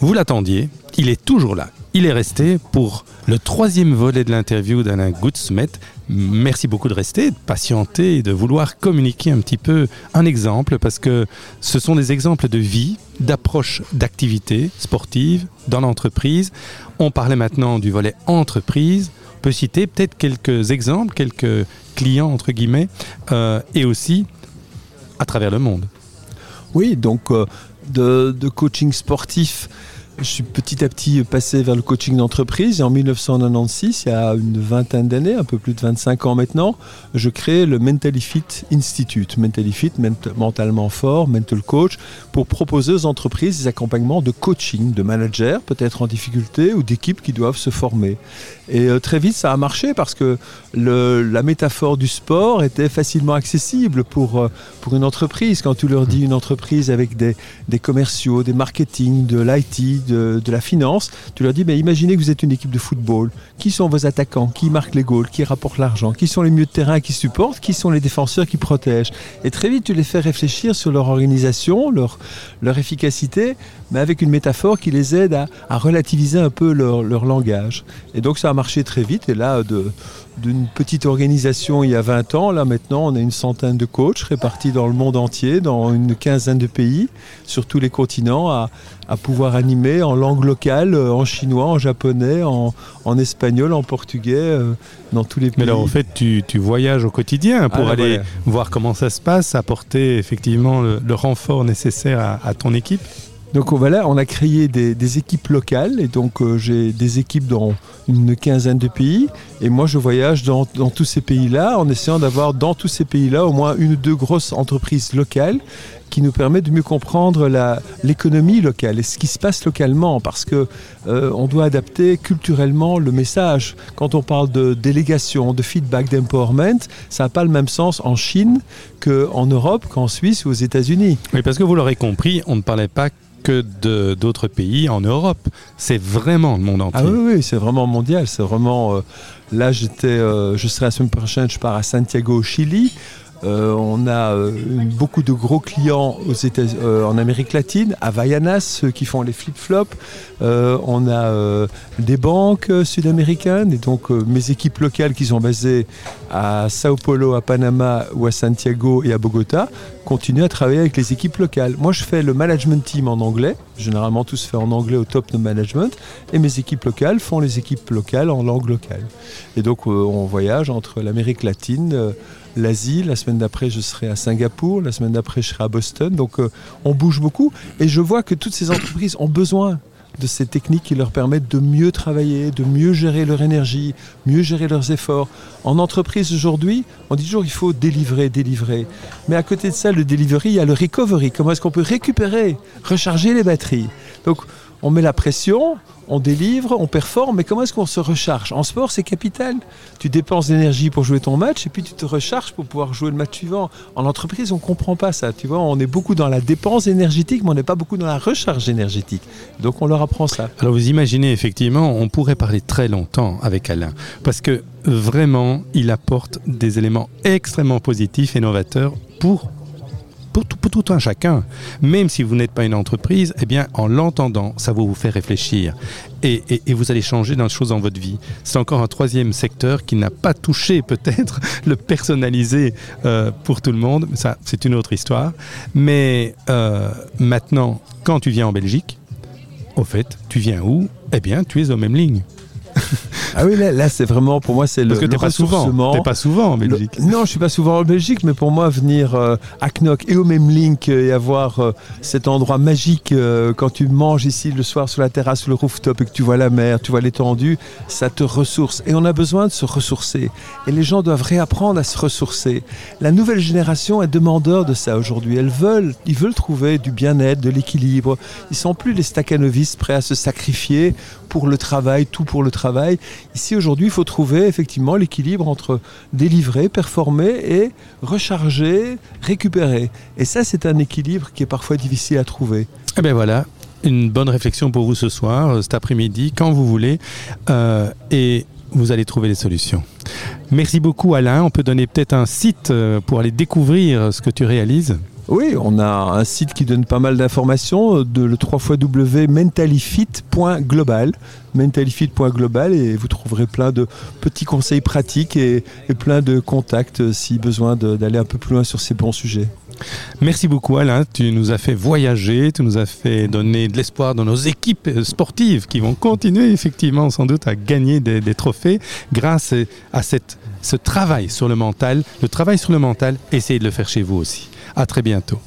Vous l'attendiez, il est toujours là. Il est resté pour le troisième volet de l'interview d'Alain Goodsmet. Merci beaucoup de rester, de patienter et de vouloir communiquer un petit peu un exemple parce que ce sont des exemples de vie, d'approche d'activité sportive dans l'entreprise. On parlait maintenant du volet entreprise. On peut citer peut-être quelques exemples, quelques clients entre guillemets, euh, et aussi à travers le monde. Oui, donc euh, de, coaching sportif je suis petit à petit passé vers le coaching d'entreprise et en 1996, il y a une vingtaine d'années, un peu plus de 25 ans maintenant, je crée le Mentally Fit Institute. Mentally Fit, mentalement fort, mental coach, pour proposer aux entreprises des accompagnements de coaching, de managers peut-être en difficulté ou d'équipes qui doivent se former. Et euh, très vite, ça a marché parce que la métaphore du sport était facilement accessible pour, euh, pour une entreprise. Quand tu leur dis une entreprise avec des, des commerciaux, des marketing, de l'IT, de, la finance, tu leur dis, mais imaginez que vous êtes une équipe de football. Qui sont vos attaquants? Qui marquent les goals? Qui rapportent l'argent? Qui sont les milieux de terrain qui supportent? Qui sont les défenseurs qui protègent? Et très vite, tu les fais réfléchir sur leur organisation, leur, leur efficacité, mais avec une métaphore qui les aide à, relativiser un peu leur, leur, langage. Et donc ça a marché très vite. Et là, de, d'une petite organisation il y a 20 ans. Là maintenant, on a une centaine de coachs répartis dans le monde entier, dans une quinzaine de pays, sur tous les continents, à, pouvoir animer en langue locale, euh, en chinois, en japonais, en, espagnol, en portugais, euh, dans tous les pays. Mais alors en fait, tu, voyages au quotidien pour ah, aller voir comment ça se passe, apporter effectivement le, renfort nécessaire à ton équipe? Donc voilà, on a créé des, équipes locales et donc euh, j'ai des équipes dans une quinzaine de pays et moi je voyage dans, tous ces pays-là en essayant d'avoir dans tous ces pays-là au moins une ou deux grosses entreprises locales qui nous permettent de mieux comprendre l'économie locale et ce qui se passe localement parce que euh, on doit adapter culturellement le message. Quand on parle de délégation, de feedback, d'empowerment, ça n'a pas le même sens en Chine qu'en Europe, qu'en Suisse ou aux États-Unis. Oui, parce que vous l'aurez compris, on ne parlait pas que d'autres pays en Europe. C'est vraiment le monde entier. Ah oui, oui c'est vraiment mondial. C'est vraiment. Euh, là, j'étais, euh, je serai la semaine prochaine, je pars à Santiago, au Chili. Euh, on a beaucoup de gros clients États, en Amérique latine, à Vayanas, ceux qui font les flip-flops. on a des banques sud-américaines et donc mes équipes locales qui sont basées à Sao Paulo, à Panama ou à Santiago et à Bogota continuer à travailler avec les équipes locales. Moi, je fais le management team en anglais. Généralement, tout se fait en anglais au top de management. Et mes équipes locales font les équipes locales en langue locale. Et donc, euh, on voyage entre l'Amérique latine, euh, l'Asie. La semaine d'après, je serai à Singapour. La semaine d'après, je serai à Boston. Donc, euh, on bouge beaucoup. Et je vois que toutes ces entreprises ont besoin de ces techniques qui leur permettent de mieux travailler, de mieux gérer leur énergie, mieux gérer leurs efforts. En entreprise aujourd'hui, on dit toujours qu'il faut délivrer, délivrer. Mais à côté de ça, le delivery, il y a le recovery. Comment est-ce qu'on peut récupérer, recharger les batteries? Donc, on met la pression, on délivre, on performe, mais comment est-ce qu'on se recharge? En sport, c'est capital. Tu dépenses d'énergie pour jouer ton match et puis tu te recharges pour pouvoir jouer le match suivant. En entreprise, on ne comprend pas ça. Tu vois, on est beaucoup dans la dépense énergétique, mais on n'est pas beaucoup dans la recharge énergétique. Donc on leur apprend ça. Alors vous imaginez, effectivement, on pourrait parler très longtemps avec Alain, parce que vraiment, il apporte des éléments extrêmement positifs et novateurs pour pour tout, un chacun. Même si vous n'êtes pas une entreprise, eh bien, en l'entendant, ça va vous faire réfléchir. Et, vous allez changer dans choses dans votre vie. C'est encore un troisième secteur qui n'a pas touché peut-être le personnalisé euh, pour tout le monde. Ça, c'est une autre histoire. Mais euh, maintenant, quand tu viens en Belgique, au fait, tu viens où? Eh bien, tu es aux mêmes lignes. Ah oui, là, c'est vraiment, pour moi, c'est le, Parce que t'es pas souvent. T'es pas souvent en Belgique. non, je suis pas souvent en Belgique, mais pour moi, venir euh, à Knock et au même link et avoir euh, cet endroit magique euh, quand tu manges ici le soir sur la terrasse, sur le rooftop et que tu vois la mer, tu vois l'étendue, ça te ressource. Et on a besoin de se ressourcer. Et les gens doivent réapprendre à se ressourcer. La nouvelle génération est demandeur de ça aujourd'hui. Elles veulent, ils veulent trouver du bien-être, de l'équilibre. Ils sont plus les staccanovistes prêts à se sacrifier pour le travail, tout pour le travail. Ici, aujourd'hui, il faut trouver effectivement l'équilibre entre délivrer, performer et recharger, récupérer. Et ça, c'est un équilibre qui est parfois difficile à trouver. Eh bien voilà, une bonne réflexion pour vous ce soir, cet après-midi, quand vous voulez. Euh, et vous allez trouver les solutions. Merci beaucoup Alain. On peut donner peut-être un site euh, pour aller découvrir ce que tu réalises oui, on a un site qui donne pas mal d'informations, de le 3 mentalifit.global, mentalifit.global et vous trouverez plein de petits conseils pratiques et plein de contacts si besoin d'aller un peu plus loin sur ces bons sujets. Merci beaucoup Alain, tu nous as fait voyager, tu nous as fait donner de l'espoir dans nos équipes sportives qui vont continuer effectivement sans doute à gagner des, trophées grâce à ce travail sur le mental. Le travail sur le mental, essayez de le faire chez vous aussi. À très bientôt.